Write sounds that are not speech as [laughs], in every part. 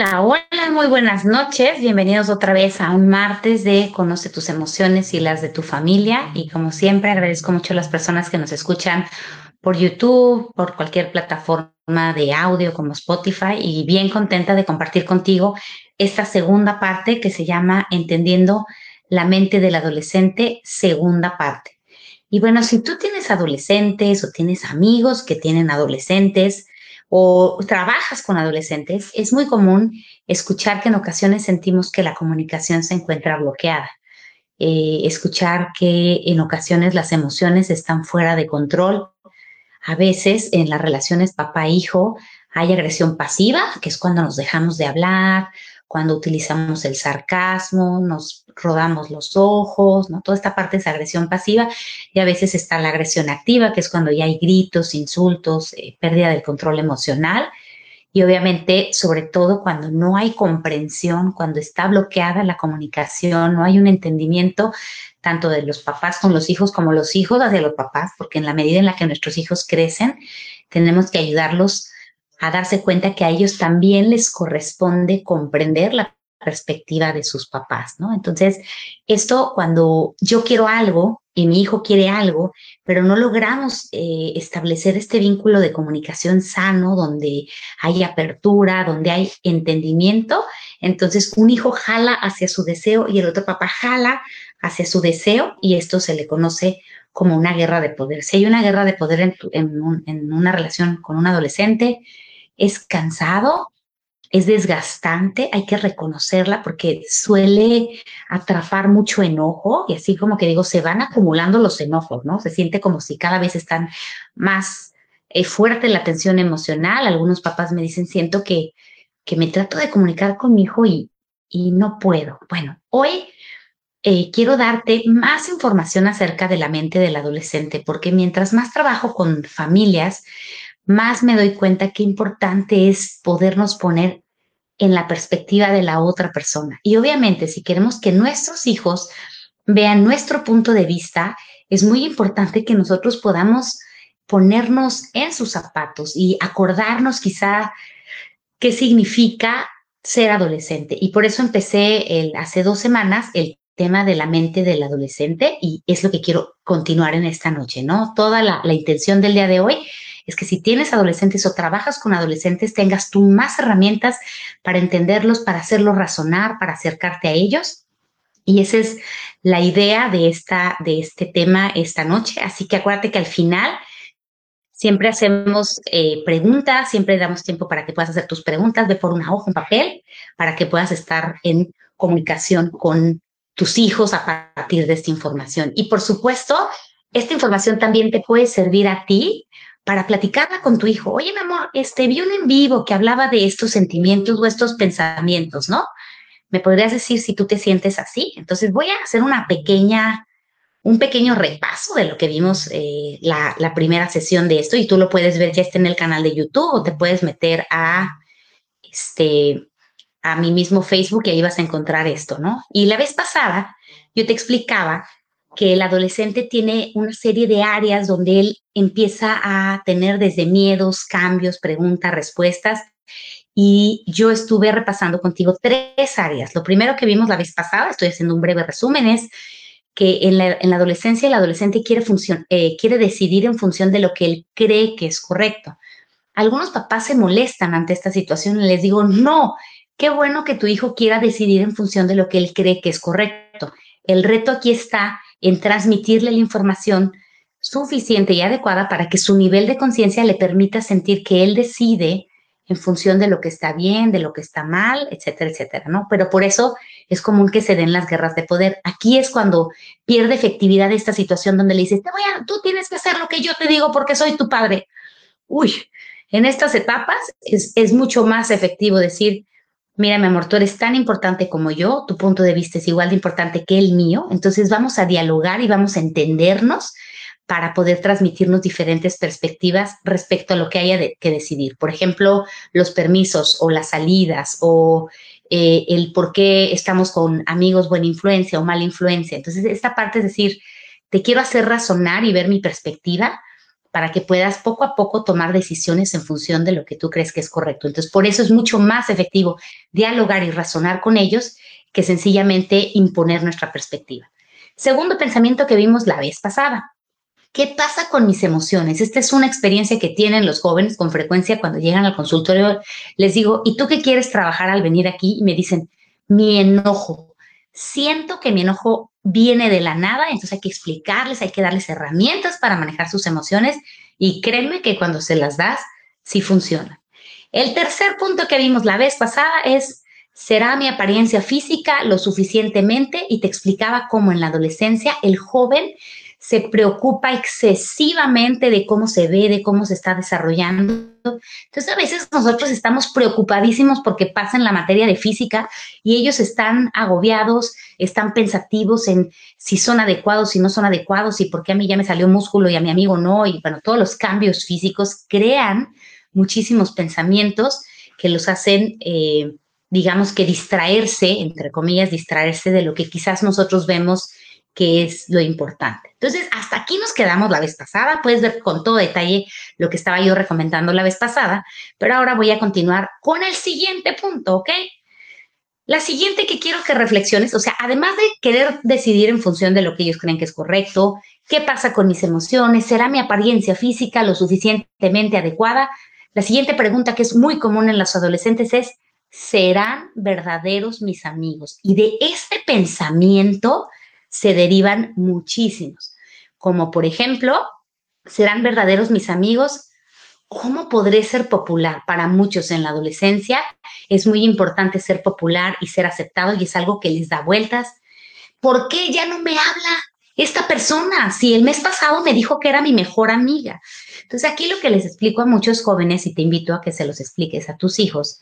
Hola, hola, muy buenas noches. Bienvenidos otra vez a un martes de Conoce tus emociones y las de tu familia. Y como siempre, agradezco mucho a las personas que nos escuchan por YouTube, por cualquier plataforma de audio como Spotify y bien contenta de compartir contigo esta segunda parte que se llama Entendiendo la mente del adolescente, segunda parte. Y bueno, si tú tienes adolescentes o tienes amigos que tienen adolescentes, o trabajas con adolescentes, es muy común escuchar que en ocasiones sentimos que la comunicación se encuentra bloqueada. Eh, escuchar que en ocasiones las emociones están fuera de control. A veces en las relaciones papá-hijo hay agresión pasiva, que es cuando nos dejamos de hablar, cuando utilizamos el sarcasmo, nos rodamos los ojos, ¿no? Toda esta parte es agresión pasiva y a veces está la agresión activa, que es cuando ya hay gritos, insultos, eh, pérdida del control emocional y obviamente, sobre todo cuando no hay comprensión, cuando está bloqueada la comunicación, no hay un entendimiento tanto de los papás con los hijos como los hijos hacia los papás, porque en la medida en la que nuestros hijos crecen, tenemos que ayudarlos a darse cuenta que a ellos también les corresponde comprender la perspectiva de sus papás, ¿no? Entonces, esto cuando yo quiero algo y mi hijo quiere algo, pero no logramos eh, establecer este vínculo de comunicación sano, donde hay apertura, donde hay entendimiento, entonces un hijo jala hacia su deseo y el otro papá jala hacia su deseo y esto se le conoce como una guerra de poder. Si hay una guerra de poder en, en una relación con un adolescente, es cansado, es desgastante, hay que reconocerla porque suele atrapar mucho enojo y así como que digo, se van acumulando los enojos, ¿no? Se siente como si cada vez están más eh, fuerte la tensión emocional. Algunos papás me dicen, siento que, que me trato de comunicar con mi hijo y, y no puedo. Bueno, hoy eh, quiero darte más información acerca de la mente del adolescente porque mientras más trabajo con familias, más me doy cuenta qué importante es podernos poner en la perspectiva de la otra persona. Y obviamente, si queremos que nuestros hijos vean nuestro punto de vista, es muy importante que nosotros podamos ponernos en sus zapatos y acordarnos quizá qué significa ser adolescente. Y por eso empecé el, hace dos semanas el tema de la mente del adolescente y es lo que quiero continuar en esta noche, ¿no? Toda la, la intención del día de hoy es que si tienes adolescentes o trabajas con adolescentes, tengas tú más herramientas para entenderlos, para hacerlos razonar, para acercarte a ellos. Y esa es la idea de, esta, de este tema esta noche. Así que acuérdate que al final siempre hacemos eh, preguntas, siempre damos tiempo para que puedas hacer tus preguntas, ve por una hoja, un papel, para que puedas estar en comunicación con tus hijos a partir de esta información. Y por supuesto, esta información también te puede servir a ti para platicarla con tu hijo. Oye, mi amor, este, vi un en vivo que hablaba de estos sentimientos o estos pensamientos, ¿no? ¿Me podrías decir si tú te sientes así? Entonces voy a hacer una pequeña, un pequeño repaso de lo que vimos eh, la, primera sesión de esto y tú lo puedes ver ya está en el canal de YouTube o te puedes meter a, este, a mi mismo Facebook y ahí vas a encontrar esto, ¿no? Y la vez pasada yo te explicaba que el adolescente tiene una serie de áreas donde él empieza a tener desde miedos, cambios, preguntas, respuestas. Y yo estuve repasando contigo tres áreas. Lo primero que vimos la vez pasada, estoy haciendo un breve resumen, es que en la, adolescencia el adolescente quiere, eh, quiere decidir en función de lo que él cree que es correcto. Algunos papás se molestan ante esta situación y les digo, no, qué bueno que tu hijo quiera decidir en función de lo que él cree que es correcto. El reto aquí está en transmitirle la información suficiente y adecuada para que su nivel de conciencia le permita sentir que él decide en función de lo que está bien, de lo que está mal, etcétera, etcétera, ¿no? Pero por eso es común que se den las guerras de poder. Aquí es cuando pierde efectividad esta situación donde le dices, te voy a, tú tienes que hacer lo que yo te digo porque soy tu padre. Uy, en estas etapas es, es mucho más efectivo decir, mira, mi amor, tú eres tan importante como yo, tu punto de vista es igual de importante que el mío, entonces vamos a dialogar y vamos a entendernos para poder transmitirnos diferentes perspectivas respecto a lo que haya que decidir. Por ejemplo, los permisos o las salidas o eh, el por qué estamos con amigos buena influencia o mala influencia. Entonces, esta parte es decir, te quiero hacer razonar y ver mi perspectiva para que puedas poco a poco tomar decisiones en función de lo que tú crees que es correcto. Entonces, por eso es mucho más efectivo dialogar y razonar con ellos que sencillamente imponer nuestra perspectiva. Segundo pensamiento que vimos la vez pasada. ¿Qué pasa con mis emociones? Esta es una experiencia que tienen los jóvenes con frecuencia cuando llegan al consultorio. Les digo, ¿y tú qué quieres trabajar al venir aquí? Y me dicen, mi enojo. Siento que mi enojo viene de la nada, entonces hay que explicarles, hay que darles herramientas para manejar sus emociones y créeme que cuando se las das, sí funciona. El tercer punto que vimos la vez pasada es, ¿será mi apariencia física lo suficientemente? Y te explicaba cómo en la adolescencia el joven se preocupa excesivamente de cómo se ve, de cómo se está desarrollando. Entonces a veces nosotros estamos preocupadísimos porque pasa en la materia de física y ellos están agobiados, están pensativos en si son adecuados, si no son adecuados y por qué a mí ya me salió músculo y a mi amigo no. Y bueno, todos los cambios físicos crean muchísimos pensamientos que los hacen... Eh, digamos que distraerse, entre comillas, distraerse de lo que quizás nosotros vemos que es lo importante. Entonces, hasta aquí nos quedamos la vez pasada. Puedes ver con todo detalle lo que estaba yo recomendando la vez pasada, pero ahora voy a continuar con el siguiente punto, ¿ok? La siguiente que quiero que reflexiones, o sea, además de querer decidir en función de lo que ellos creen que es correcto, qué pasa con mis emociones, será mi apariencia física lo suficientemente adecuada, la siguiente pregunta que es muy común en los adolescentes es, ¿serán verdaderos mis amigos? Y de este pensamiento se derivan muchísimos, como por ejemplo, ¿serán verdaderos mis amigos? ¿Cómo podré ser popular? Para muchos en la adolescencia es muy importante ser popular y ser aceptado y es algo que les da vueltas. ¿Por qué ya no me habla esta persona? Si el mes pasado me dijo que era mi mejor amiga. Entonces aquí lo que les explico a muchos jóvenes y te invito a que se los expliques a tus hijos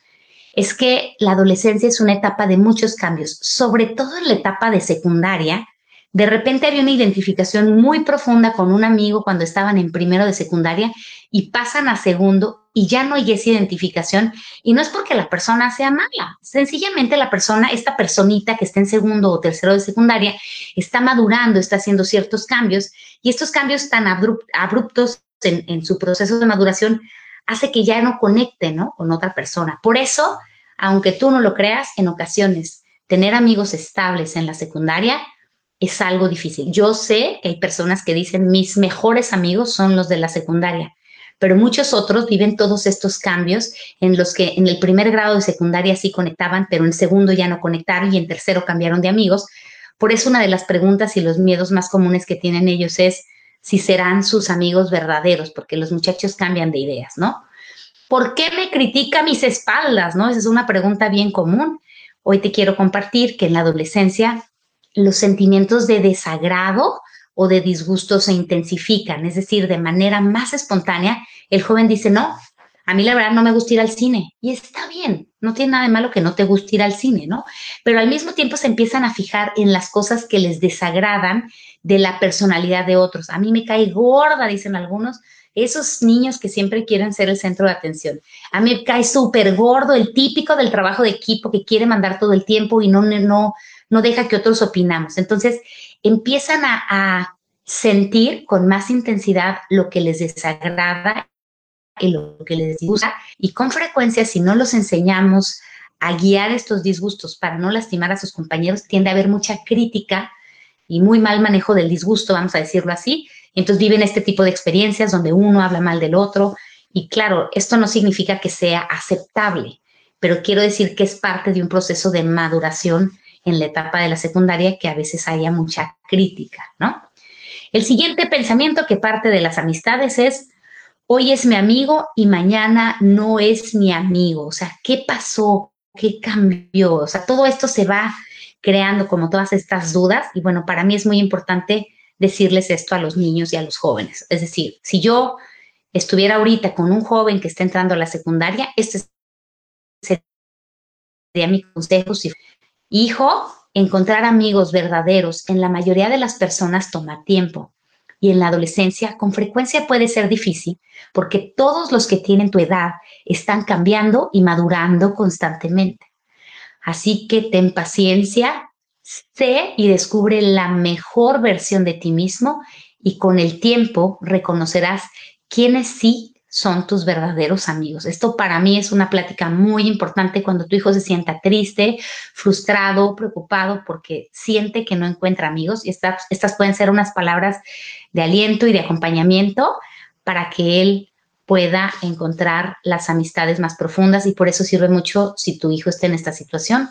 es que la adolescencia es una etapa de muchos cambios, sobre todo en la etapa de secundaria, de repente había una identificación muy profunda con un amigo cuando estaban en primero de secundaria y pasan a segundo y ya no hay esa identificación y no es porque la persona sea mala, sencillamente la persona, esta personita que está en segundo o tercero de secundaria, está madurando, está haciendo ciertos cambios y estos cambios tan abruptos en, su proceso de maduración hace que ya no conecte ¿no? con otra persona. Por eso, aunque tú no lo creas, en ocasiones tener amigos estables en la secundaria es algo difícil. Yo sé que hay personas que dicen mis mejores amigos son los de la secundaria, pero muchos otros viven todos estos cambios en los que en el primer grado de secundaria sí conectaban, pero en segundo ya no conectaron y en tercero cambiaron de amigos. Por eso una de las preguntas y los miedos más comunes que tienen ellos es si serán sus amigos verdaderos, porque los muchachos cambian de ideas, ¿no? ¿Por qué me critica mis espaldas? ¿No? Esa es una pregunta bien común. Hoy te quiero compartir que en la adolescencia los sentimientos de desagrado o de disgusto se intensifican, es decir, de manera más espontánea, el joven dice, no, a mí la verdad no me gusta ir al cine. Y está bien, no tiene nada de malo que no te guste ir al cine, ¿no? Pero al mismo tiempo se empiezan a fijar en las cosas que les desagradan de la personalidad de otros. A mí me cae gorda, dicen algunos, esos niños que siempre quieren ser el centro de atención. A mí me cae súper gordo el típico del trabajo de equipo que quiere mandar todo el tiempo y no, no, no deja que otros opinamos. Entonces, empiezan a, sentir con más intensidad lo que les desagrada y lo que les gusta. Y con frecuencia, si no los enseñamos a guiar estos disgustos para no lastimar a sus compañeros, tiende a haber mucha crítica y muy mal manejo del disgusto, vamos a decirlo así. Entonces viven este tipo de experiencias donde uno habla mal del otro. Y claro, esto no significa que sea aceptable, pero quiero decir que es parte de un proceso de maduración en la etapa de la secundaria que a veces haya mucha crítica, ¿no? El siguiente pensamiento que parte de las amistades es, hoy es mi amigo y mañana no es mi amigo. O sea, ¿qué pasó? ¿Qué cambió? O sea, todo esto se va creando como todas estas dudas y bueno, para mí es muy importante decirles esto a los niños y a los jóvenes. Es decir, si yo estuviera ahorita con un joven que está entrando a la secundaria, este sería mi consejo. Si Hijo, encontrar amigos verdaderos en la mayoría de las personas toma tiempo y en la adolescencia con frecuencia puede ser difícil porque todos los que tienen tu edad están cambiando y madurando constantemente. Así que ten paciencia, sé y descubre la mejor versión de ti mismo y con el tiempo reconocerás quiénes sí son tus verdaderos amigos. Esto para mí es una plática muy importante cuando tu hijo se sienta triste, frustrado, preocupado porque siente que no encuentra amigos. Y estas, estas pueden ser unas palabras de aliento y de acompañamiento para que él pueda encontrar las amistades más profundas y por eso sirve mucho si tu hijo está en esta situación,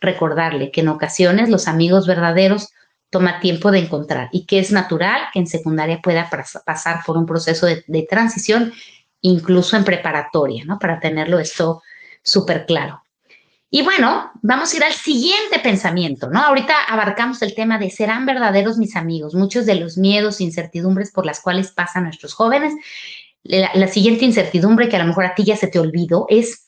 recordarle que en ocasiones los amigos verdaderos toma tiempo de encontrar y que es natural que en secundaria pueda pasar por un proceso de, transición incluso en preparatoria, ¿no? Para tenerlo esto súper claro. Y bueno, vamos a ir al siguiente pensamiento, ¿no? Ahorita abarcamos el tema de serán verdaderos mis amigos, muchos de los miedos e incertidumbres por las cuales pasan nuestros jóvenes. La, la, siguiente incertidumbre que a lo mejor a ti ya se te olvidó es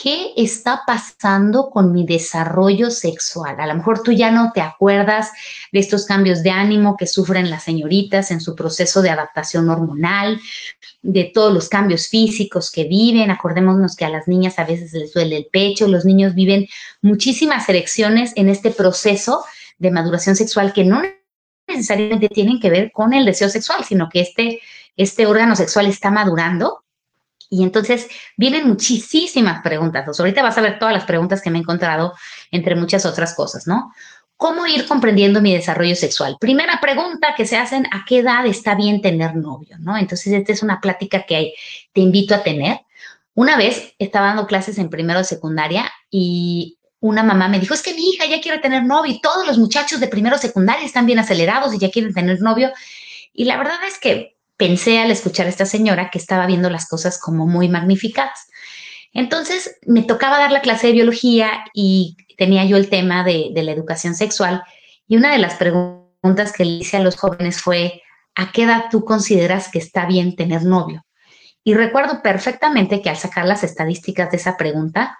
¿qué está pasando con mi desarrollo sexual? A lo mejor tú ya no te acuerdas de estos cambios de ánimo que sufren las señoritas en su proceso de adaptación hormonal, de todos los cambios físicos que viven. Acordémonos que a las niñas a veces les duele el pecho, los niños viven muchísimas erecciones en este proceso de maduración sexual que no necesariamente tienen que ver con el deseo sexual, sino que este, este órgano sexual está madurando y entonces vienen muchísimas preguntas. ahorita vas a ver todas las preguntas que me he encontrado, entre muchas otras cosas, ¿no? ¿Cómo ir comprendiendo mi desarrollo sexual? Primera pregunta que se hacen, ¿a qué edad está bien tener novio? ¿No? Entonces, esta es una plática que te invito a tener. Una vez estaba dando clases en primero de secundaria y una mamá me dijo, es que mi hija ya quiere tener novio y todos los muchachos de primero de secundaria están bien acelerados y ya quieren tener novio. Y la verdad es que pensé al escuchar a esta señora que estaba viendo las cosas como muy magnificadas. Entonces me tocaba dar la clase de biología y tenía yo el tema de, la educación sexual y una de las preguntas que le hice a los jóvenes fue, ¿a qué edad tú consideras que está bien tener novio? Y recuerdo perfectamente que al sacar las estadísticas de esa pregunta,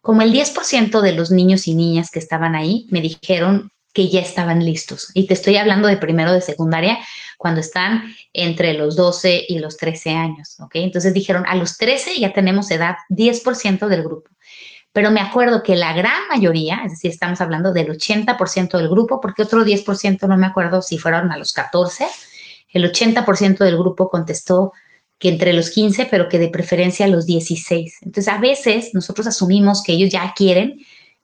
como el 10% de los niños y niñas que estaban ahí me dijeron que ya estaban listos. Y te estoy hablando de primero de secundaria, cuando están entre los 12 y los 13 años, ¿ok? Entonces dijeron, a los 13 ya tenemos edad 10% del grupo. Pero me acuerdo que la gran mayoría, es decir, estamos hablando del 80% del grupo, porque otro 10% no me acuerdo si fueron a los 14, el 80% del grupo contestó que entre los 15, pero que de preferencia a los 16. Entonces, a veces nosotros asumimos que ellos ya quieren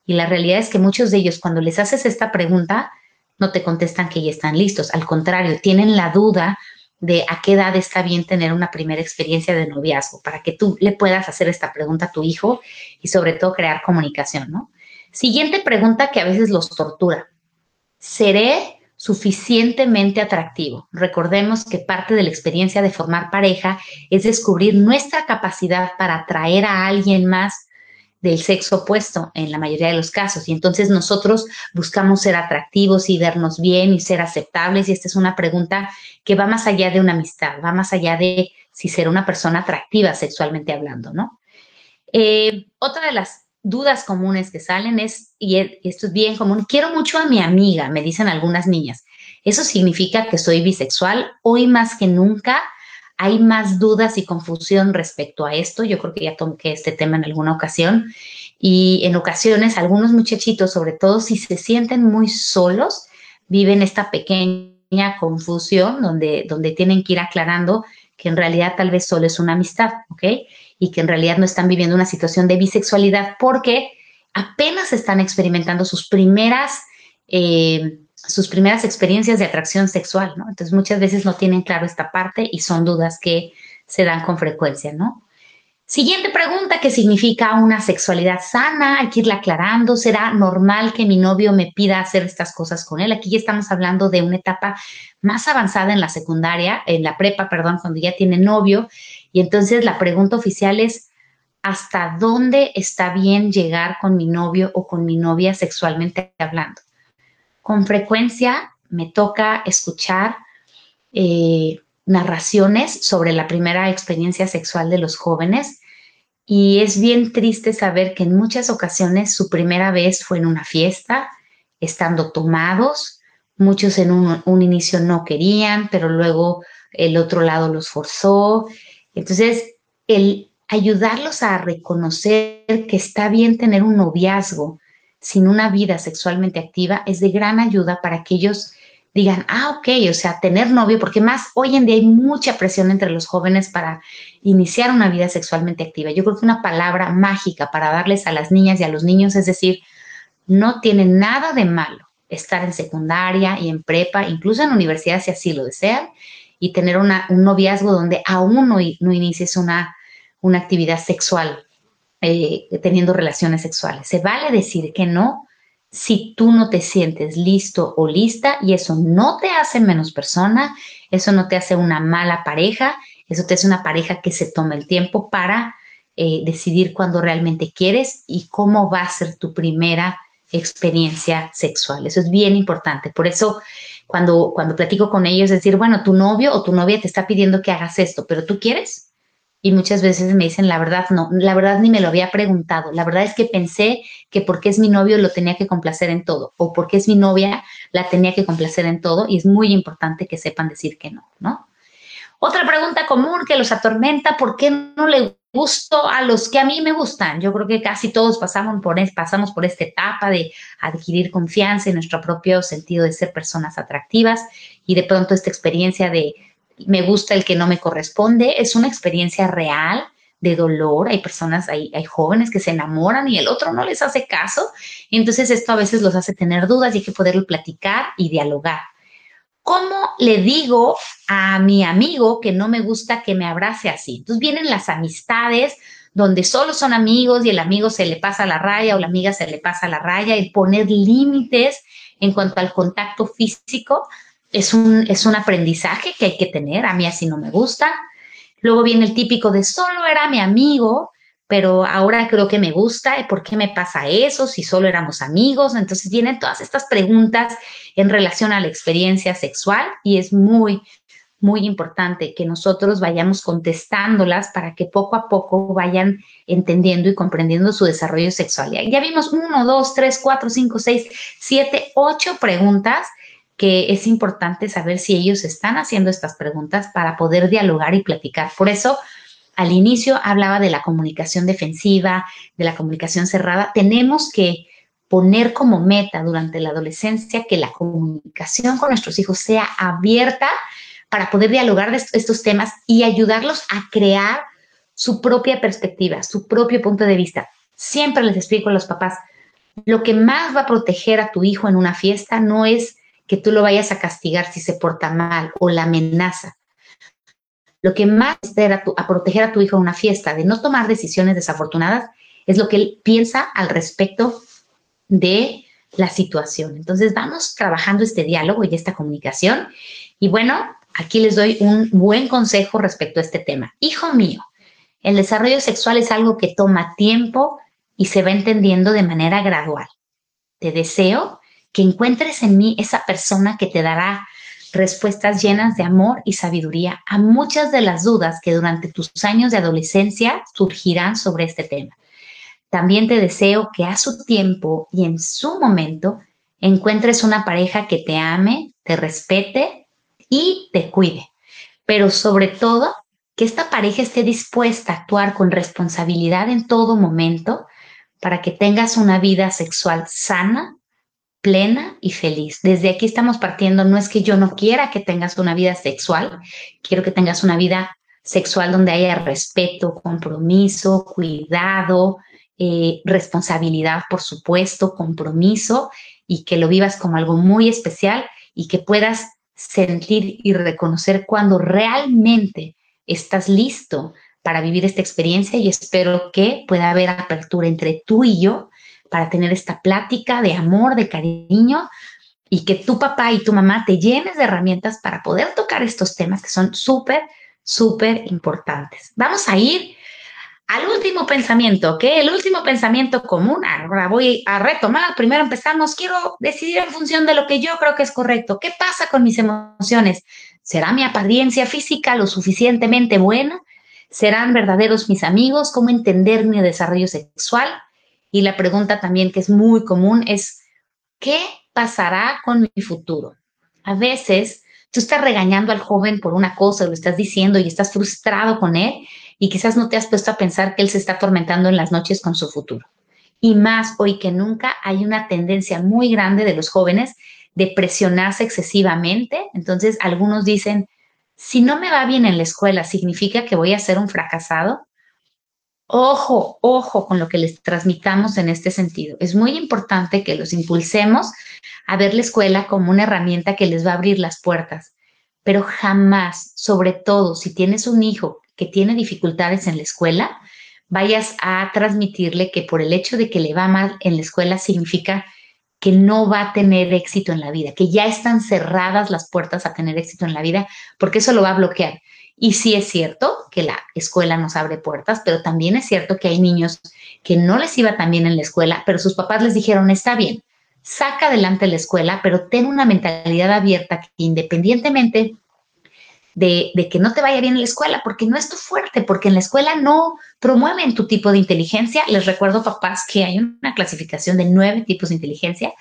y la realidad es que muchos de ellos, cuando les haces esta pregunta, no te contestan que ya están listos. Al contrario, tienen la duda de a qué edad está bien tener una primera experiencia de noviazgo, para que tú le puedas hacer esta pregunta a tu hijo y sobre todo crear comunicación, ¿no? Siguiente pregunta que a veces los tortura. ¿Seré suficientemente atractivo? Recordemos que parte de la experiencia de formar pareja es descubrir nuestra capacidad para atraer a alguien más del sexo opuesto en la mayoría de los casos. Y entonces nosotros buscamos ser atractivos y vernos bien y ser aceptables. Y esta es una pregunta que va más allá de una amistad, va más allá de si ser una persona atractiva sexualmente hablando, ¿no? Eh, otra de las dudas comunes que salen es, y esto es bien común, quiero mucho a mi amiga, me dicen algunas niñas. ¿Eso significa que soy bisexual? Hoy más que nunca hay más dudas y confusión respecto a esto. Yo creo que ya toqué este tema en alguna ocasión. Y en ocasiones algunos muchachitos, sobre todo si se sienten muy solos, viven esta pequeña confusión donde, donde tienen que ir aclarando que en realidad tal vez solo es una amistad, ¿ok? Y que en realidad no están viviendo una situación de bisexualidad porque apenas están experimentando sus primeras eh, sus primeras experiencias de atracción sexual, ¿no? Entonces muchas veces no tienen claro esta parte y son dudas que se dan con frecuencia, ¿no? Siguiente pregunta, ¿qué significa una sexualidad sana? Hay que irla aclarando. ¿Será normal que mi novio me pida hacer estas cosas con él? Aquí ya estamos hablando de una etapa más avanzada en la secundaria, en la prepa, perdón, cuando ya tiene novio. Y entonces la pregunta oficial es, ¿hasta dónde está bien llegar con mi novio o con mi novia sexualmente hablando? Con frecuencia me toca escuchar eh, narraciones sobre la primera experiencia sexual de los jóvenes y es bien triste saber que en muchas ocasiones su primera vez fue en una fiesta, estando tomados, muchos en un, un inicio no querían, pero luego el otro lado los forzó. Entonces, el ayudarlos a reconocer que está bien tener un noviazgo, sin una vida sexualmente activa es de gran ayuda para que ellos digan, ah, ok, o sea, tener novio, porque más hoy en día hay mucha presión entre los jóvenes para iniciar una vida sexualmente activa. Yo creo que una palabra mágica para darles a las niñas y a los niños es decir, no tiene nada de malo estar en secundaria y en prepa, incluso en universidad si así lo desean, y tener un noviazgo donde aún no, no inicies una, una actividad sexual, eh, teniendo relaciones sexuales. Se vale decir que no si tú no te sientes listo o lista y eso no te hace menos persona, eso no te hace una mala pareja, eso te hace una pareja que se toma el tiempo para eh, decidir cuándo realmente quieres y cómo va a ser tu primera experiencia sexual. Eso es bien importante. Por eso cuando, cuando platico con ellos, decir, bueno, tu novio o tu novia te está pidiendo que hagas esto, pero tú quieres. Y muchas veces me dicen, la verdad, no, la verdad ni me lo había preguntado. La verdad es que pensé que porque es mi novio lo tenía que complacer en todo, o porque es mi novia la tenía que complacer en todo, y es muy importante que sepan decir que no, ¿no? Otra pregunta común que los atormenta, ¿por qué no le gusto a los que a mí me gustan? Yo creo que casi todos pasamos por, pasamos por esta etapa de adquirir confianza en nuestro propio sentido de ser personas atractivas y de pronto esta experiencia de me gusta el que no me corresponde, es una experiencia real de dolor. Hay personas, hay, jóvenes que se enamoran y el otro no les hace caso. Entonces esto a veces los hace tener dudas y hay que poderlo platicar y dialogar. ¿Cómo le digo a mi amigo que no me gusta que me abrace así? Entonces vienen las amistades donde solo son amigos y el amigo se le pasa la raya o la amiga se le pasa la raya, y poner límites en cuanto al contacto físico es un, es un aprendizaje que hay que tener. A mí así no me gusta. Luego viene el típico de solo era mi amigo, pero ahora creo que me gusta. ¿Por qué me pasa eso si solo éramos amigos? Entonces vienen todas estas preguntas en relación a la experiencia sexual y es muy, muy importante que nosotros vayamos contestándolas para que poco a poco vayan entendiendo y comprendiendo su desarrollo sexual. Ya vimos uno, dos, tres, cuatro, cinco, seis, siete, ocho preguntas que es importante saber si ellos están haciendo estas preguntas para poder dialogar y platicar. Por eso, al inicio hablaba de la comunicación defensiva, de la comunicación cerrada. Tenemos que poner como meta durante la adolescencia que la comunicación con nuestros hijos sea abierta para poder dialogar de estos temas y ayudarlos a crear su propia perspectiva, su propio punto de vista. Siempre les explico a los papás, lo que más va a proteger a tu hijo en una fiesta no es que tú lo vayas a castigar si se porta mal o la amenaza. Lo que más espera a, proteger a tu hijo en una fiesta de no tomar decisiones desafortunadas es lo que él piensa al respecto de la situación. Entonces vamos trabajando este diálogo y esta comunicación. Y bueno, aquí les doy un buen consejo respecto a este tema. Hijo mío, el desarrollo sexual es algo que toma tiempo y se va entendiendo de manera gradual. Te deseo que encuentres en mí esa persona que te dará respuestas llenas de amor y sabiduría a muchas de las dudas que durante tus años de adolescencia surgirán sobre este tema. También te deseo que a su tiempo y en su momento encuentres una pareja que te ame, te respete y te cuide. Pero sobre todo, que esta pareja esté dispuesta a actuar con responsabilidad en todo momento para que tengas una vida sexual sana, plena y feliz. Desde aquí estamos partiendo, no es que yo no quiera que tengas una vida sexual, quiero que tengas una vida sexual donde haya respeto, compromiso, cuidado, eh, responsabilidad, por supuesto, compromiso y que lo vivas como algo muy especial y que puedas sentir y reconocer cuando realmente estás listo para vivir esta experiencia y espero que pueda haber apertura entre tú y yo para tener esta plática de amor, de cariño y que tu papá y tu mamá te llenes de herramientas para poder tocar estos temas que son súper, súper importantes. Vamos a ir al último pensamiento, que el último pensamiento común, ahora voy a retomar, primero empezamos, quiero decidir en función de lo que yo creo que es correcto. ¿Qué pasa con mis emociones? ¿Será mi apariencia física lo suficientemente buena? ¿Serán verdaderos mis amigos? ¿Cómo entender mi desarrollo sexual? Y la pregunta también que es muy común es, ¿qué pasará con mi futuro? A veces tú estás regañando al joven por una cosa, lo estás diciendo y estás frustrado con él y quizás no te has puesto a pensar que él se está atormentando en las noches con su futuro. Y más hoy que nunca hay una tendencia muy grande de los jóvenes de presionarse excesivamente. Entonces, algunos dicen, si no me va bien en la escuela, ¿significa que voy a ser un fracasado? Ojo, ojo con lo que les transmitamos en este sentido. Es muy importante que los impulsemos a ver la escuela como una herramienta que les va a abrir las puertas, pero jamás, sobre todo si tienes un hijo que tiene dificultades en la escuela, vayas a transmitirle que por el hecho de que le va mal en la escuela significa que no va a tener éxito en la vida, que ya están cerradas las puertas a tener éxito en la vida, porque eso lo va a bloquear. Y sí es cierto que la escuela nos abre puertas, pero también es cierto que hay niños que no les iba tan bien en la escuela, pero sus papás les dijeron, está bien, saca adelante la escuela, pero ten una mentalidad abierta que independientemente de, que no te vaya bien en la escuela, porque no es tu fuerte, porque en la escuela no promueven tu tipo de inteligencia. Les recuerdo, papás, que hay una clasificación de nueve tipos de inteligencia.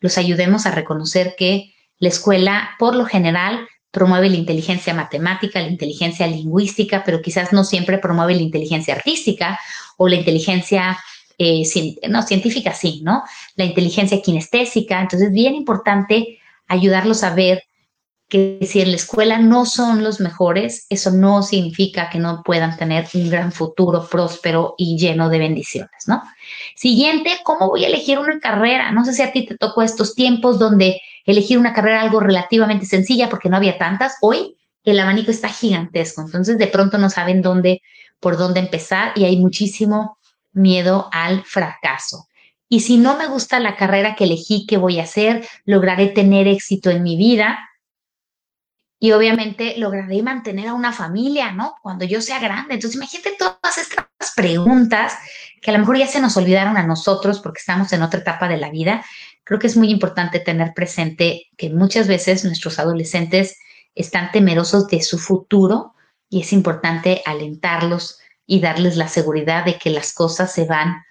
Los ayudemos a reconocer que la escuela, por lo general, promueve la inteligencia matemática, la inteligencia lingüística, pero quizás no siempre promueve la inteligencia artística o la inteligencia eh, no, científica, sí, ¿no? La inteligencia kinestésica. Entonces, bien importante ayudarlos a ver que si en la escuela no son los mejores, eso no significa que no puedan tener un gran futuro próspero y lleno de bendiciones, ¿no? Siguiente, ¿cómo voy a elegir una carrera? No sé si a ti te tocó estos tiempos donde elegir una carrera algo relativamente sencilla porque no había tantas. Hoy el abanico está gigantesco, entonces de pronto no saben dónde, por dónde empezar y hay muchísimo miedo al fracaso. Y si no me gusta la carrera que elegí, ¿qué voy a hacer? ¿Lograré tener éxito en mi vida? y obviamente lograré mantener a una familia, ¿no? Cuando yo sea grande. Entonces, imagínate todas estas preguntas que a lo mejor ya se nos olvidaron a nosotros porque estamos en otra etapa de la vida. Creo que es muy importante tener presente que muchas veces nuestros adolescentes están temerosos de su futuro y es importante alentarlos y darles la seguridad de que las cosas se van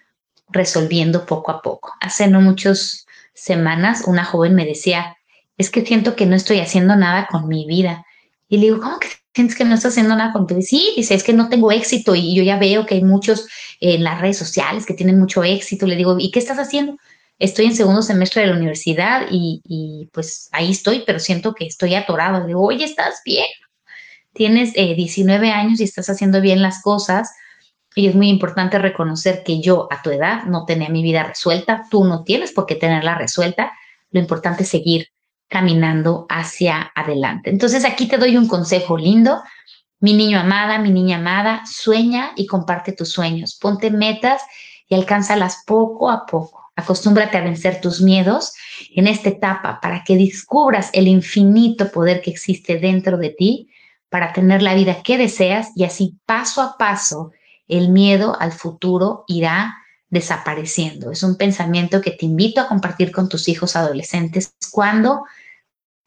resolviendo poco a poco. Hace no muchas semanas una joven me decía, es que siento que no estoy haciendo nada con mi vida. Y le digo, ¿cómo que sientes que no estás haciendo nada con tu vida? Sí, dice, es que no tengo éxito y yo ya veo que hay muchos en las redes sociales que tienen mucho éxito. Le digo, ¿y qué estás haciendo? Estoy en segundo semestre de la universidad y, pues ahí estoy, pero siento que estoy atorado. Digo, oye, ¿estás bien? Tienes 19 eh, años y estás haciendo bien las cosas. Y es muy importante reconocer que yo a tu edad no tenía mi vida resuelta, tú no tienes por qué tenerla resuelta. Lo importante es seguir caminando hacia adelante. Entonces aquí te doy un consejo lindo. Mi niño amada, mi niña amada, sueña y comparte tus sueños. Ponte metas y alcánzalas poco a poco. Acostúmbrate a vencer tus miedos en esta etapa para que descubras el infinito poder que existe dentro de ti para tener la vida que deseas y así paso a paso el miedo al futuro irá desapareciendo. Es un pensamiento que te invito a compartir con tus hijos adolescentes cuando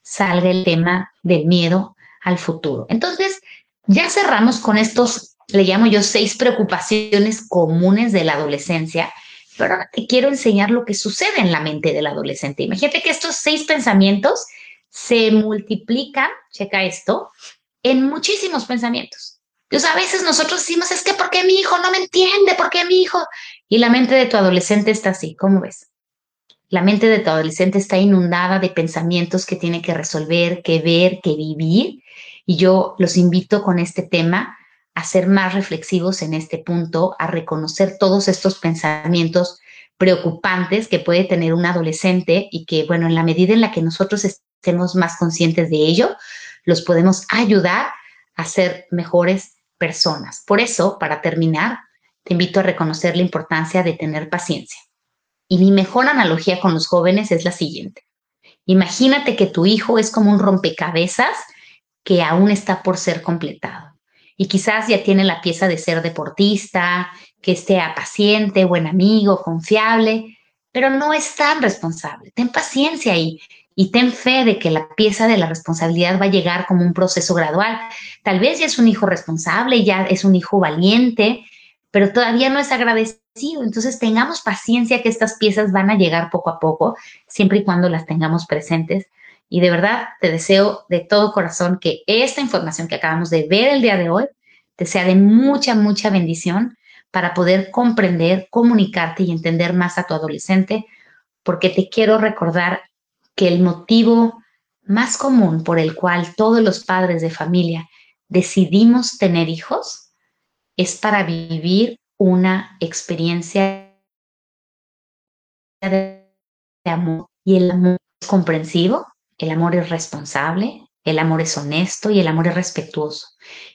salga el tema del miedo al futuro. Entonces, ya cerramos con estos, le llamo yo, seis preocupaciones comunes de la adolescencia, pero quiero enseñar lo que sucede en la mente del adolescente. Imagínate que estos seis pensamientos se multiplican, checa esto, en muchísimos pensamientos. Entonces, a veces nosotros decimos, es que ¿por qué mi hijo no me entiende? ¿Por qué mi hijo? Y la mente de tu adolescente está así, ¿cómo ves? La mente de tu adolescente está inundada de pensamientos que tiene que resolver, que ver, que vivir. Y yo los invito con este tema a ser más reflexivos en este punto, a reconocer todos estos pensamientos preocupantes que puede tener un adolescente y que, bueno, en la medida en la que nosotros estemos más conscientes de ello, los podemos ayudar a ser mejores personas. Por eso, para terminar, te invito a reconocer la importancia de tener paciencia. Y mi mejor analogía con los jóvenes es la siguiente. Imagínate que tu hijo es como un rompecabezas que aún está por ser completado. Y quizás ya tiene la pieza de ser deportista, que esté paciente, buen amigo, confiable, pero no es tan responsable. Ten paciencia y, y ten fe de que la pieza de la responsabilidad va a llegar como un proceso gradual. Tal vez ya es un hijo responsable, ya es un hijo valiente, pero todavía no es agradecido. Entonces tengamos paciencia que estas piezas van a llegar poco a poco, siempre y cuando las tengamos presentes. Y de verdad te deseo de todo corazón que esta información que acabamos de ver el día de hoy te sea de mucha, mucha bendición para poder comprender, comunicarte y entender más a tu adolescente, porque te quiero recordar que el motivo más común por el cual todos los padres de familia decidimos tener hijos es para vivir una experiencia de amor. Y el amor comprensivo, el amor es responsable, el amor es honesto y el amor es respetuoso.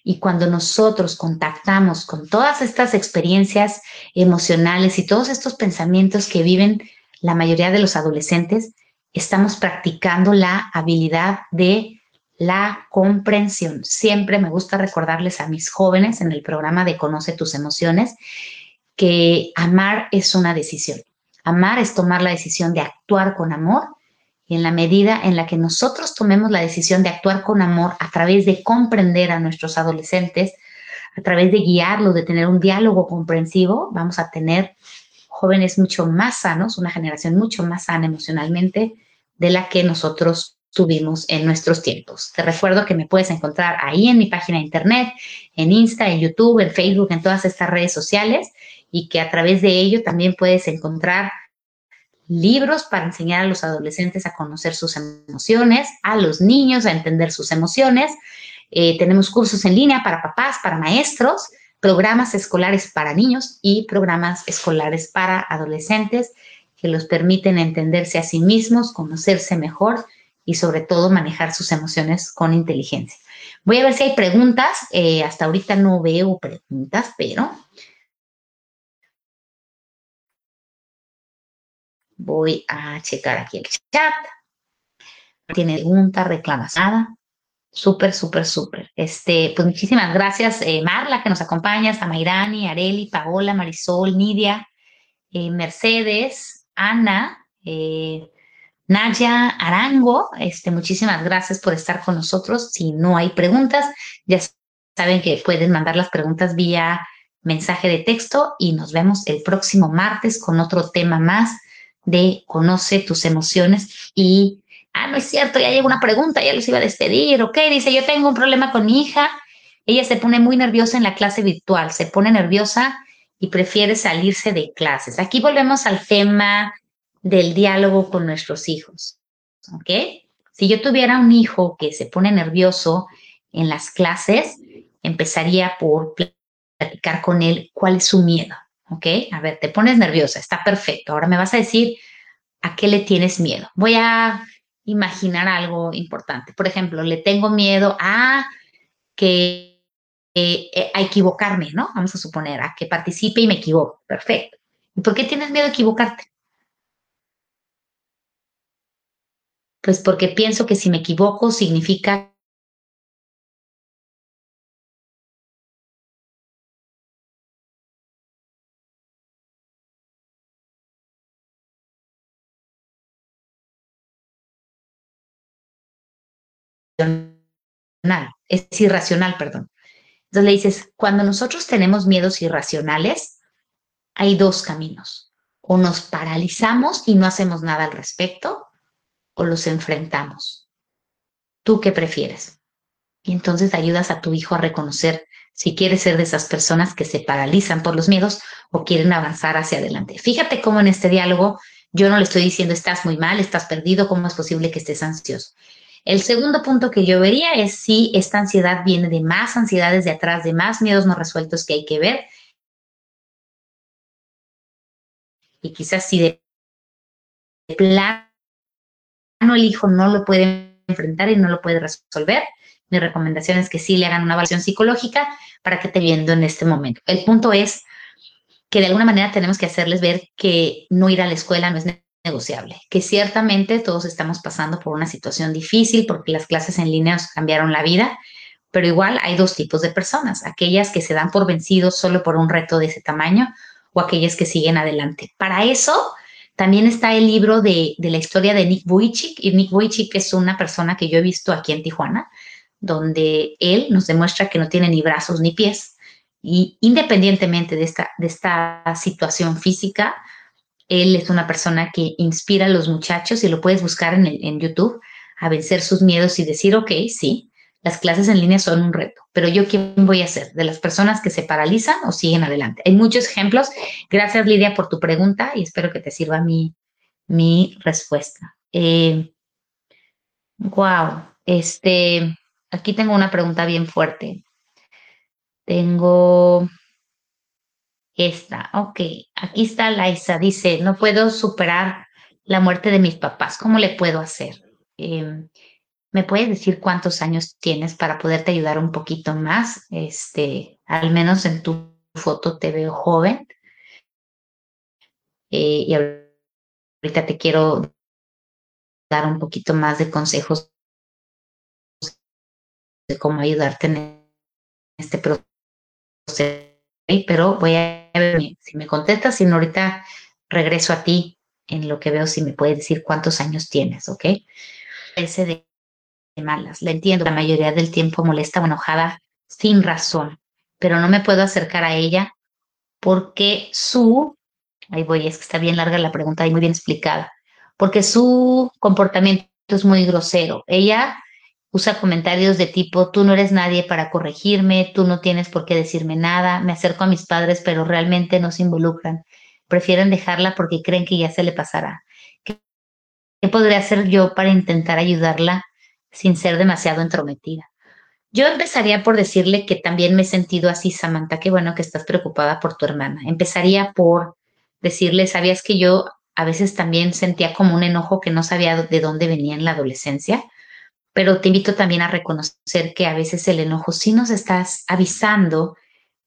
Y cuando nosotros contactamos con todas estas experiencias emocionales y todos estos pensamientos que viven la mayoría de los adolescentes, estamos practicando la habilidad de la comprensión. Siempre me gusta recordarles a mis jóvenes en el programa de Conoce tus emociones que amar es una decisión. Amar es tomar la decisión de actuar con amor y en la medida en la que nosotros tomemos la decisión de actuar con amor a través de comprender a nuestros adolescentes, a través de guiarlos, de tener un diálogo comprensivo, vamos a tener jóvenes mucho más sanos, una generación mucho más sana emocionalmente de la que nosotros tuvimos en nuestros tiempos. Te recuerdo que me puedes encontrar ahí en mi página de internet, en Insta, en YouTube, en Facebook, en todas estas redes sociales y que a través de ello también puedes encontrar libros para enseñar a los adolescentes a conocer sus emociones, a los niños a entender sus emociones. Eh, tenemos cursos en línea para papás, para maestros, programas escolares para niños y programas escolares para adolescentes que los permiten entenderse a sí mismos, conocerse mejor y sobre todo manejar sus emociones con inteligencia. Voy a ver si hay preguntas. Eh, hasta ahorita no veo preguntas, pero Voy a checar aquí el chat. Tiene pregunta, reclamas nada. Súper, súper, súper. Este, pues muchísimas gracias, eh, Marla, que nos acompañas, a Areli, Paola, Marisol, Nidia, eh, Mercedes, Ana, eh, Naya Arango. Este, muchísimas gracias por estar con nosotros. Si no hay preguntas, ya saben que pueden mandar las preguntas vía mensaje de texto y nos vemos el próximo martes con otro tema más de conoce tus emociones y, ah, no es cierto, ya llegó una pregunta, ya los iba a despedir, ok, dice, yo tengo un problema con mi hija, ella se pone muy nerviosa en la clase virtual, se pone nerviosa y prefiere salirse de clases. Aquí volvemos al tema del diálogo con nuestros hijos, ¿ok? Si yo tuviera un hijo que se pone nervioso en las clases, empezaría por platicar con él cuál es su miedo. ¿Ok? A ver, te pones nerviosa, está perfecto. Ahora me vas a decir a qué le tienes miedo. Voy a imaginar algo importante. Por ejemplo, le tengo miedo a que eh, a equivocarme, ¿no? Vamos a suponer a que participe y me equivoco. Perfecto. ¿Y por qué tienes miedo a equivocarte? Pues porque pienso que si me equivoco significa es irracional, perdón. Entonces le dices, cuando nosotros tenemos miedos irracionales, hay dos caminos. O nos paralizamos y no hacemos nada al respecto, o los enfrentamos. ¿Tú qué prefieres? Y entonces ayudas a tu hijo a reconocer si quiere ser de esas personas que se paralizan por los miedos o quieren avanzar hacia adelante. Fíjate cómo en este diálogo yo no le estoy diciendo estás muy mal, estás perdido, cómo es posible que estés ansioso. El segundo punto que yo vería es si esta ansiedad viene de más ansiedades de atrás, de más miedos no resueltos que hay que ver. Y quizás si de plano el hijo no lo puede enfrentar y no lo puede resolver, mi recomendación es que sí le hagan una evaluación psicológica para que esté viendo en este momento. El punto es que de alguna manera tenemos que hacerles ver que no ir a la escuela no es negociable, que ciertamente todos estamos pasando por una situación difícil porque las clases en línea nos cambiaron la vida, pero igual hay dos tipos de personas, aquellas que se dan por vencidos solo por un reto de ese tamaño o aquellas que siguen adelante. Para eso también está el libro de, de la historia de Nick Vujicic, y Nick Vujicic es una persona que yo he visto aquí en Tijuana, donde él nos demuestra que no tiene ni brazos ni pies, y independientemente de esta, de esta situación física, él es una persona que inspira a los muchachos y lo puedes buscar en, YouTube a vencer sus miedos y decir, ok, sí, las clases en línea son un reto, pero yo quién voy a ser, de las personas que se paralizan o siguen adelante. Hay muchos ejemplos. Gracias Lidia por tu pregunta y espero que te sirva mi, mi respuesta. Eh, Wow. Este, aquí tengo una pregunta bien fuerte. Tengo esta. Ok, aquí está Laisa. Dice, no puedo superar la muerte de mis papás. ¿Cómo le puedo hacer? Em, ¿Me puedes decir cuántos años tienes para poderte ayudar un poquito más? Este, al menos en tu foto te veo joven. Eh, y ahorita te quiero dar un poquito más de consejos de cómo ayudarte en este proceso. Pero voy a si me contestas, si no, ahorita regreso a ti en lo que veo si me puedes decir cuántos años tienes, ¿ok? Ese de malas, la entiendo, la mayoría del tiempo molesta o enojada sin razón, pero no me puedo acercar a ella porque su, ahí voy, es que está bien larga la pregunta y muy bien explicada, porque su comportamiento es muy grosero. Ella usa comentarios de tipo, tú no eres nadie para corregirme, tú no tienes por qué decirme nada, me acerco a mis padres, pero realmente no se involucran. Prefieren dejarla porque creen que ya se le pasará. ¿Qué, podría hacer yo para intentar ayudarla sin ser demasiado entrometida? Yo empezaría por decirle que también me he sentido así, Samantha, qué bueno que estás preocupada por tu hermana. Empezaría por decirle, ¿sabías que yo a veces también sentía como un enojo que no sabía de dónde venía en la adolescencia? Pero te invito también a reconocer que a veces el enojo sí nos está avisando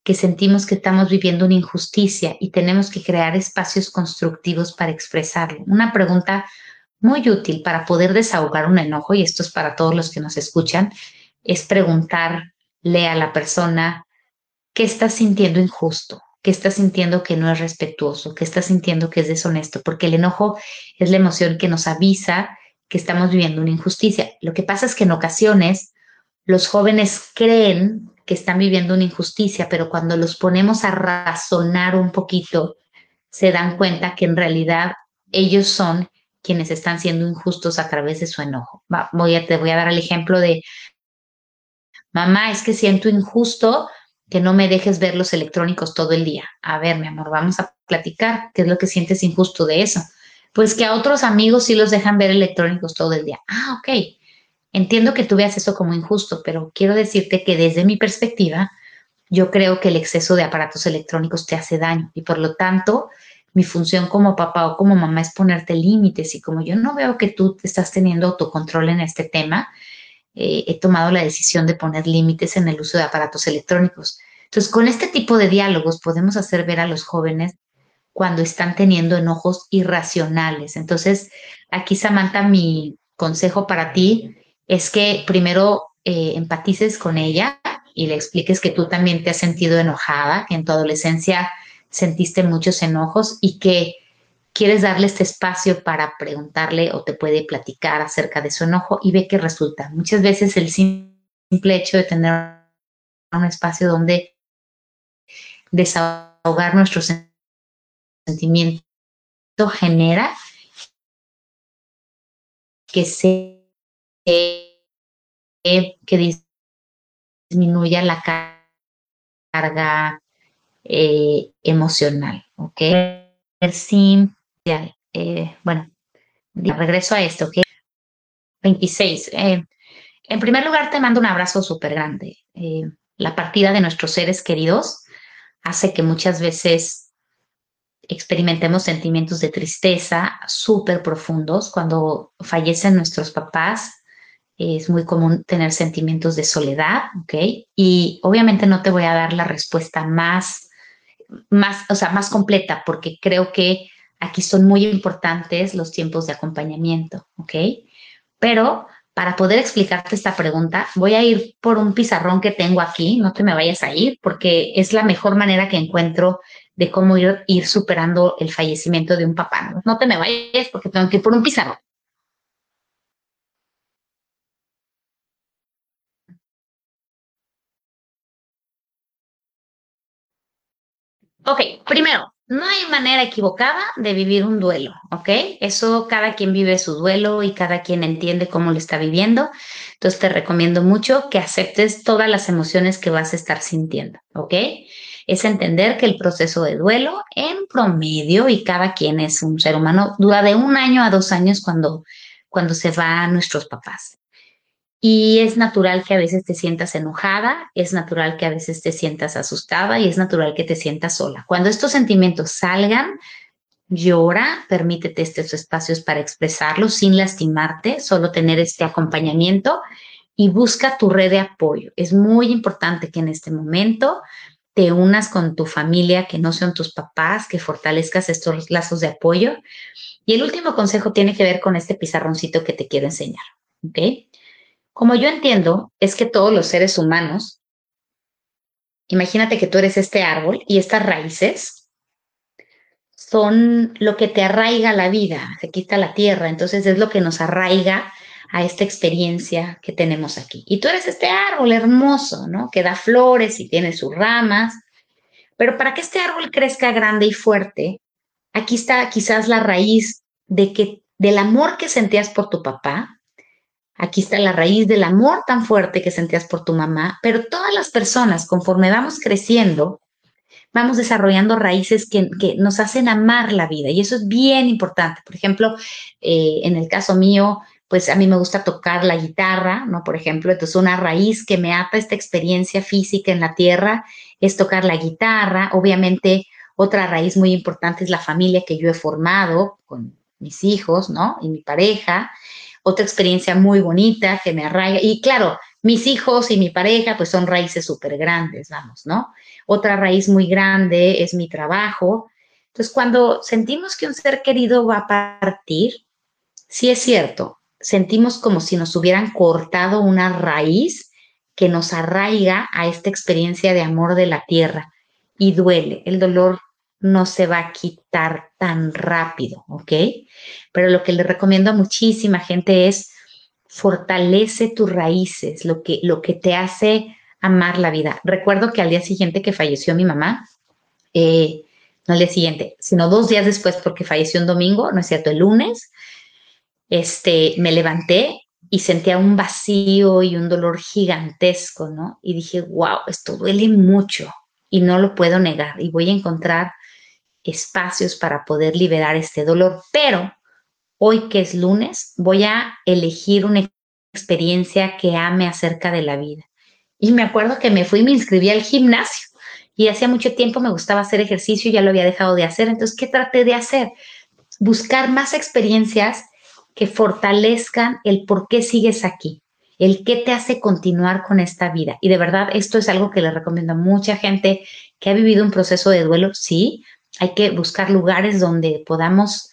que sentimos que estamos viviendo una injusticia y tenemos que crear espacios constructivos para expresarlo. Una pregunta muy útil para poder desahogar un enojo, y esto es para todos los que nos escuchan, es preguntarle a la persona qué está sintiendo injusto, qué está sintiendo que no es respetuoso, qué está sintiendo que es deshonesto, porque el enojo es la emoción que nos avisa que estamos viviendo una injusticia. Lo que pasa es que en ocasiones los jóvenes creen que están viviendo una injusticia, pero cuando los ponemos a razonar un poquito, se dan cuenta que en realidad ellos son quienes están siendo injustos a través de su enojo. voy a, te voy a dar el ejemplo de, mamá, es que siento injusto que no me dejes ver los electrónicos todo el día. A ver, mi amor, vamos a platicar. ¿Qué es lo que sientes injusto de eso? Pues que a otros amigos sí los dejan ver electrónicos todo el día. Ah, ok. Entiendo que tú veas eso como injusto, pero quiero decirte que desde mi perspectiva, yo creo que el exceso de aparatos electrónicos te hace daño y por lo tanto, mi función como papá o como mamá es ponerte límites y como yo no veo que tú estás teniendo autocontrol en este tema, eh, he tomado la decisión de poner límites en el uso de aparatos electrónicos. Entonces, con este tipo de diálogos podemos hacer ver a los jóvenes cuando están teniendo enojos irracionales. Entonces, aquí, Samantha, mi consejo para ti es que primero eh, empatices con ella y le expliques que tú también te has sentido enojada, que en tu adolescencia sentiste muchos enojos y que quieres darle este espacio para preguntarle o te puede platicar acerca de su enojo y ve qué resulta. Muchas veces el simple hecho de tener un espacio donde desahogar nuestros sentimientos sentimiento genera que se que disminuya la carga eh, emocional, ¿ok? Sí, eh, bueno, regreso a esto, ¿ok? 26. Eh, en primer lugar, te mando un abrazo súper grande. la partida de nuestros seres queridos hace que muchas veces experimentemos sentimientos de tristeza súper profundos. Cuando fallecen nuestros papás, es muy común tener sentimientos de soledad, ¿ok? Y obviamente no te voy a dar la respuesta más, más, o sea, más completa, porque creo que aquí son muy importantes los tiempos de acompañamiento, ¿ok? Pero para poder explicarte esta pregunta, voy a ir por un pizarrón que tengo aquí, no te me vayas a ir, porque es la mejor manera que encuentro de cómo ir, ir superando el fallecimiento de un papá. ¿no? no te me vayas porque tengo que ir por un pizarro. Ok, primero, no hay manera equivocada de vivir un duelo, ¿ok? Eso cada quien vive su duelo y cada quien entiende cómo lo está viviendo. Entonces te recomiendo mucho que aceptes todas las emociones que vas a estar sintiendo, ¿ok? es entender que el proceso de duelo en promedio, y cada quien es un ser humano, dura de un año a dos años cuando, cuando se van nuestros papás. Y es natural que a veces te sientas enojada, es natural que a veces te sientas asustada y es natural que te sientas sola. Cuando estos sentimientos salgan, llora, permítete estos espacios para expresarlos sin lastimarte, solo tener este acompañamiento y busca tu red de apoyo. Es muy importante que en este momento te unas con tu familia, que no sean tus papás, que fortalezcas estos lazos de apoyo. Y el último consejo tiene que ver con este pizarroncito que te quiero enseñar. ¿Ok? Como yo entiendo, es que todos los seres humanos, imagínate que tú eres este árbol y estas raíces son lo que te arraiga la vida, se quita la tierra, entonces es lo que nos arraiga a esta experiencia que tenemos aquí. Y tú eres este árbol hermoso, ¿no? Que da flores y tiene sus ramas, pero para que este árbol crezca grande y fuerte, aquí está quizás la raíz de que del amor que sentías por tu papá, Aquí está la raíz del amor tan fuerte que sentías por tu mamá, pero todas las personas, conforme vamos creciendo, vamos desarrollando raíces que, nos hacen amar la vida y eso es bien importante. Por ejemplo, eh, en el caso mío, pues a mí me gusta tocar la guitarra, ¿no? Por ejemplo, entonces una raíz que me ata esta experiencia física en la tierra es tocar la guitarra. Obviamente, otra raíz muy importante es la familia que yo he formado con mis hijos, ¿no? Y mi pareja otra experiencia muy bonita que me arraiga. Y claro, mis hijos y mi pareja, pues son raíces súper grandes, vamos, ¿no? Otra raíz muy grande es mi trabajo. Entonces, cuando sentimos que un ser querido va a partir, sí es cierto, sentimos como si nos hubieran cortado una raíz que nos arraiga a esta experiencia de amor de la tierra y duele. El dolor no se va a quitar tan rápido, ¿ok? Pero lo que le recomiendo a muchísima gente es fortalece tus raíces, lo que, lo que te hace amar la vida. Recuerdo que al día siguiente que falleció mi mamá, eh, no al día siguiente, sino dos días después porque falleció un domingo, no es cierto, el lunes, este, me levanté y sentía un vacío y un dolor gigantesco, ¿no? Y dije, wow, esto duele mucho y no lo puedo negar y voy a encontrar espacios para poder liberar este dolor. Pero hoy que es lunes, voy a elegir una experiencia que ame acerca de la vida. Y me acuerdo que me fui y me inscribí al gimnasio y hacía mucho tiempo me gustaba hacer ejercicio y ya lo había dejado de hacer. Entonces, ¿qué traté de hacer? Buscar más experiencias que fortalezcan el por qué sigues aquí, el qué te hace continuar con esta vida. Y de verdad, esto es algo que le recomiendo a mucha gente que ha vivido un proceso de duelo, sí, hay que buscar lugares donde podamos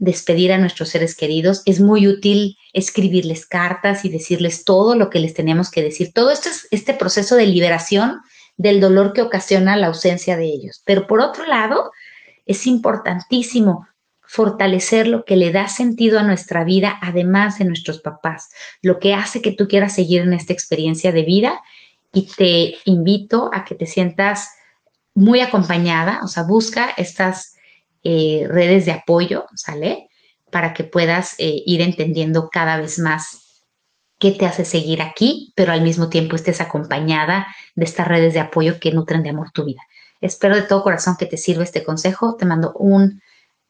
despedir a nuestros seres queridos. Es muy útil escribirles cartas y decirles todo lo que les tenemos que decir. Todo esto es este proceso de liberación del dolor que ocasiona la ausencia de ellos. Pero por otro lado, es importantísimo fortalecer lo que le da sentido a nuestra vida, además de nuestros papás, lo que hace que tú quieras seguir en esta experiencia de vida. Y te invito a que te sientas muy acompañada, o sea, busca estas eh, redes de apoyo, ¿sale? Para que puedas eh, ir entendiendo cada vez más qué te hace seguir aquí, pero al mismo tiempo estés acompañada de estas redes de apoyo que nutren de amor tu vida. Espero de todo corazón que te sirva este consejo. Te mando un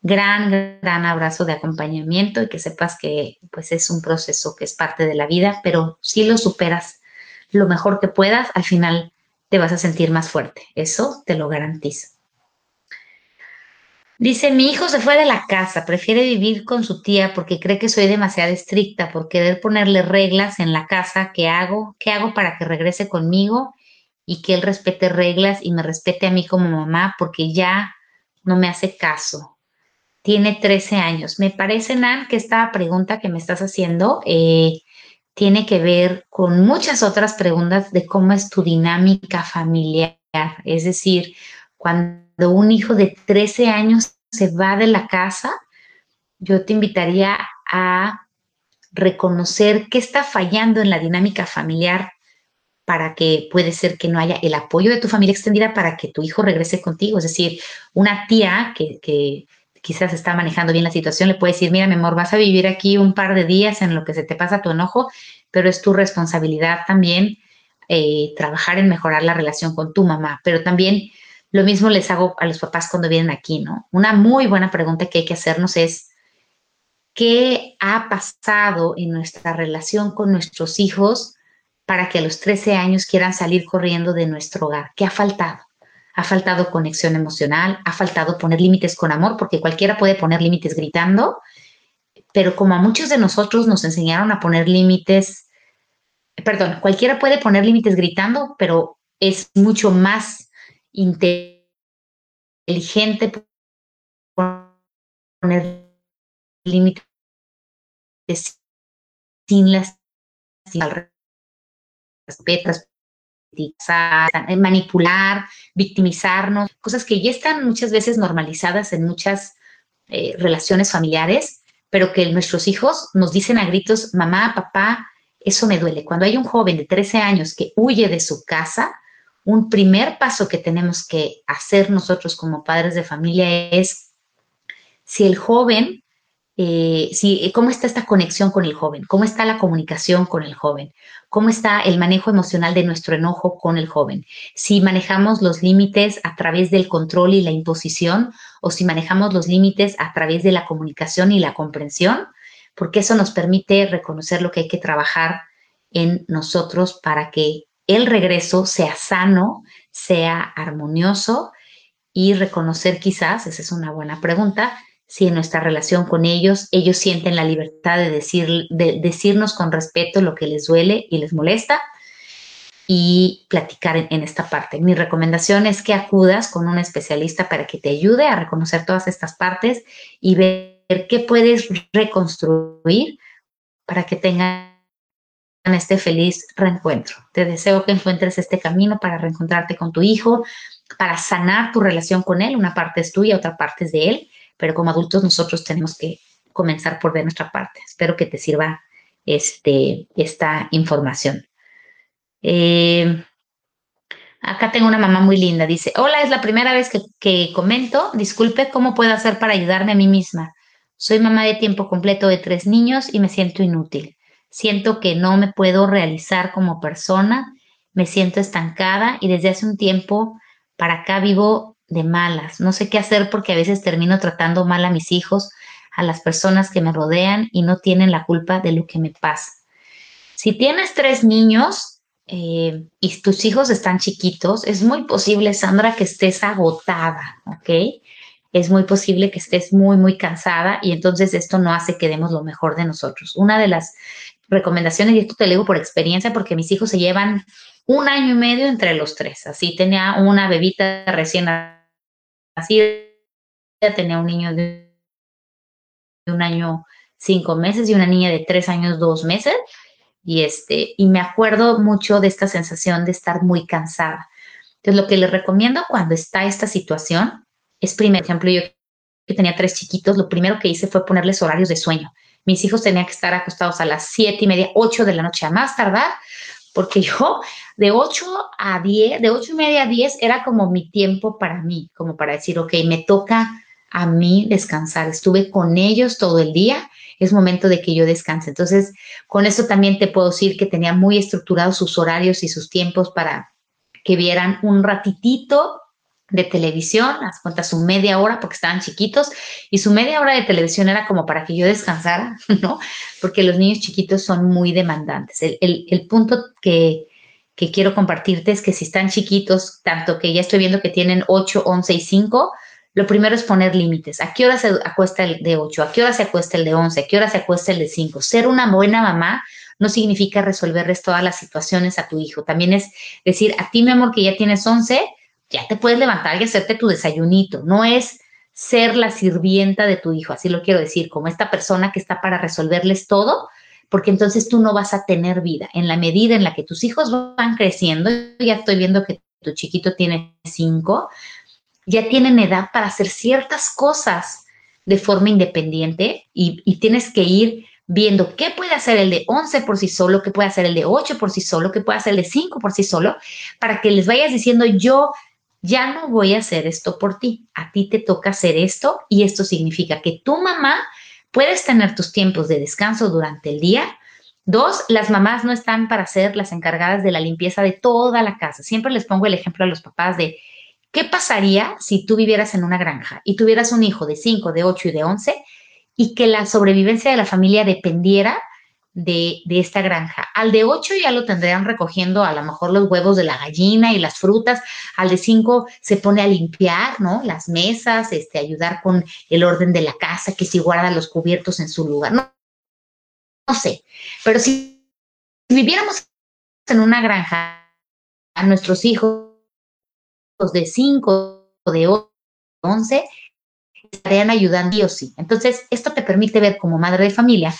gran, gran abrazo de acompañamiento y que sepas que pues es un proceso que es parte de la vida, pero si lo superas lo mejor que puedas, al final te vas a sentir más fuerte. Eso te lo garantizo. Dice, mi hijo se fue de la casa, prefiere vivir con su tía porque cree que soy demasiado estricta por querer ponerle reglas en la casa. ¿Qué hago? ¿Qué hago para que regrese conmigo y que él respete reglas y me respete a mí como mamá porque ya no me hace caso? Tiene 13 años. Me parece, Nan, que esta pregunta que me estás haciendo eh, tiene que ver con muchas otras preguntas de cómo es tu dinámica familiar. Es decir, cuando un hijo de 13 años se va de la casa, yo te invitaría a reconocer qué está fallando en la dinámica familiar para que puede ser que no haya el apoyo de tu familia extendida para que tu hijo regrese contigo. Es decir, una tía que, que quizás está manejando bien la situación, le puede decir, mira, mi amor, vas a vivir aquí un par de días en lo que se te pasa tu enojo, pero es tu responsabilidad también eh, trabajar en mejorar la relación con tu mamá. Pero también lo mismo les hago a los papás cuando vienen aquí, ¿no? Una muy buena pregunta que hay que hacernos es, qué ha pasado en nuestra relación con nuestros hijos para que a los 13 años quieran salir corriendo de nuestro hogar. ¿Qué ha faltado? Ha faltado conexión emocional, ha faltado poner límites con amor, porque cualquiera puede poner límites gritando, pero como a muchos de nosotros nos enseñaron a poner límites, perdón, cualquiera puede poner límites gritando, pero es mucho más inteligente poner límites sin las respetas, manipular, victimizarnos, cosas que ya están muchas veces normalizadas en muchas eh, relaciones familiares, pero que nuestros hijos nos dicen a gritos, mamá, papá, eso me duele. Cuando hay un joven de 13 años que huye de su casa, un primer paso que tenemos que hacer nosotros como padres de familia es, si el joven eh, si, cómo está esta conexión con el joven, cómo está la comunicación con el joven, cómo está el manejo emocional de nuestro enojo con el joven, si manejamos los límites a través del control y la imposición o si manejamos los límites a través de la comunicación y la comprensión, porque eso nos permite reconocer lo que hay que trabajar en nosotros para que el regreso sea sano, sea armonioso y reconocer quizás, esa es una buena pregunta, si en nuestra relación con ellos ellos sienten la libertad de, decir, de decirnos con respeto lo que les duele y les molesta y platicar en, esta parte. Mi recomendación es que acudas con un especialista para que te ayude a reconocer todas estas partes y ver qué puedes reconstruir para que tengan este feliz reencuentro. Te deseo que encuentres este camino para reencontrarte con tu hijo, para sanar tu relación con él. Una parte es tuya, otra parte es de él pero como adultos nosotros tenemos que comenzar por ver nuestra parte. Espero que te sirva este, esta información. Eh, acá tengo una mamá muy linda. Dice, hola, es la primera vez que, que comento. Disculpe, ¿cómo puedo hacer para ayudarme a mí misma? Soy mamá de tiempo completo de tres niños y me siento inútil. Siento que no me puedo realizar como persona, me siento estancada y desde hace un tiempo para acá vivo de malas. No sé qué hacer porque a veces termino tratando mal a mis hijos, a las personas que me rodean y no tienen la culpa de lo que me pasa. Si tienes tres niños eh, y tus hijos están chiquitos, es muy posible, Sandra, que estés agotada, ¿ok? Es muy posible que estés muy, muy cansada y entonces esto no hace que demos lo mejor de nosotros. Una de las recomendaciones, y esto te lo digo por experiencia, porque mis hijos se llevan un año y medio entre los tres. Así tenía una bebita recién así tenía un niño de un año cinco meses y una niña de tres años dos meses. Y este y me acuerdo mucho de esta sensación de estar muy cansada. Entonces lo que les recomiendo cuando está esta situación es primero ejemplo yo que tenía tres chiquitos lo primero que hice fue ponerles horarios de sueño. Mis hijos tenían que estar acostados a las siete y media ocho de la noche a más tardar porque yo de 8 a 10, de 8 y media a 10 era como mi tiempo para mí, como para decir, ok, me toca a mí descansar. Estuve con ellos todo el día, es momento de que yo descanse. Entonces, con eso también te puedo decir que tenía muy estructurados sus horarios y sus tiempos para que vieran un ratitito de televisión, haz cuenta su media hora porque estaban chiquitos y su media hora de televisión era como para que yo descansara, [laughs] ¿no? Porque los niños chiquitos son muy demandantes. El, punto que, que, quiero compartirte es que si están chiquitos, tanto que ya estoy viendo que tienen 8, 11 y 5, lo primero es poner límites. ¿A qué hora se acuesta el de 8? ¿A qué hora se acuesta el de 11? ¿A qué hora se acuesta el de 5? Ser una buena mamá no significa resolverles todas las situaciones a tu hijo. También es decir, a ti, mi amor, que ya tienes 11, ya te puedes levantar y hacerte tu desayunito. No es ser la sirvienta de tu hijo, así lo quiero decir, como esta persona que está para resolverles todo, porque entonces tú no vas a tener vida. En la medida en la que tus hijos van creciendo, ya estoy viendo que tu chiquito tiene cinco, ya tienen edad para hacer ciertas cosas de forma independiente y, tienes que ir viendo qué puede hacer el de 11 por sí solo, qué puede hacer el de 8 por sí solo, qué puede hacer el de 5 por sí solo, para que les vayas diciendo yo ya no voy a hacer esto por ti, a ti te toca hacer esto y esto significa que tu mamá puedes tener tus tiempos de descanso durante el día. Dos, las mamás no están para ser las encargadas de la limpieza de toda la casa. Siempre les pongo el ejemplo a los papás de qué pasaría si tú vivieras en una granja y tuvieras un hijo de 5, de 8 y de 11 y que la sobrevivencia de la familia dependiera de, esta granja. Al de 8 ya lo tendrían recogiendo a lo mejor los huevos de la gallina y las frutas. Al de 5 se pone a limpiar, ¿no? Las mesas, este, ayudar con el orden de la casa, que si guarda los cubiertos en su lugar. No, no sé, pero si viviéramos en una granja, a nuestros hijos de 5 o de 11 estarían ayudando sí o sí. Entonces, esto te permite ver como madre de familia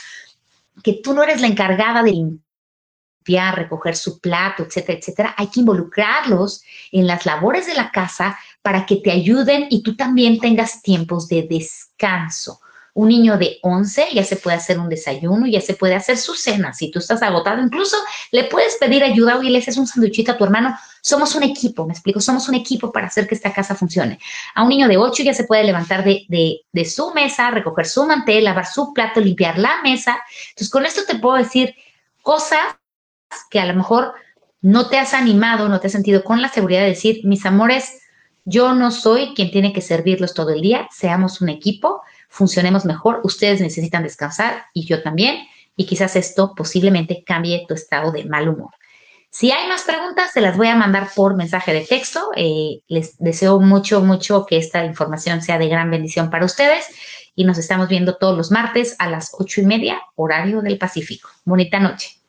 que tú no eres la encargada de limpiar, recoger su plato, etcétera, etcétera. Hay que involucrarlos en las labores de la casa para que te ayuden y tú también tengas tiempos de descanso. Un niño de 11 ya se puede hacer un desayuno, ya se puede hacer su cena. Si tú estás agotado, incluso le puedes pedir ayuda. o le haces un sanduichito a tu hermano. Somos un equipo, me explico, somos un equipo para hacer que esta casa funcione. A un niño de 8 ya se puede levantar de, de su mesa, recoger su mantel, lavar su plato, limpiar la mesa. Entonces, con esto te puedo decir cosas que a lo mejor no te has animado, no te has sentido con la seguridad de decir, mis amores, yo no soy quien tiene que servirlos todo el día, seamos un equipo funcionemos mejor, ustedes necesitan descansar y yo también, y quizás esto posiblemente cambie tu estado de mal humor. Si hay más preguntas, se las voy a mandar por mensaje de texto. Eh, les deseo mucho, mucho que esta información sea de gran bendición para ustedes y nos estamos viendo todos los martes a las ocho y media, horario del Pacífico. Bonita noche.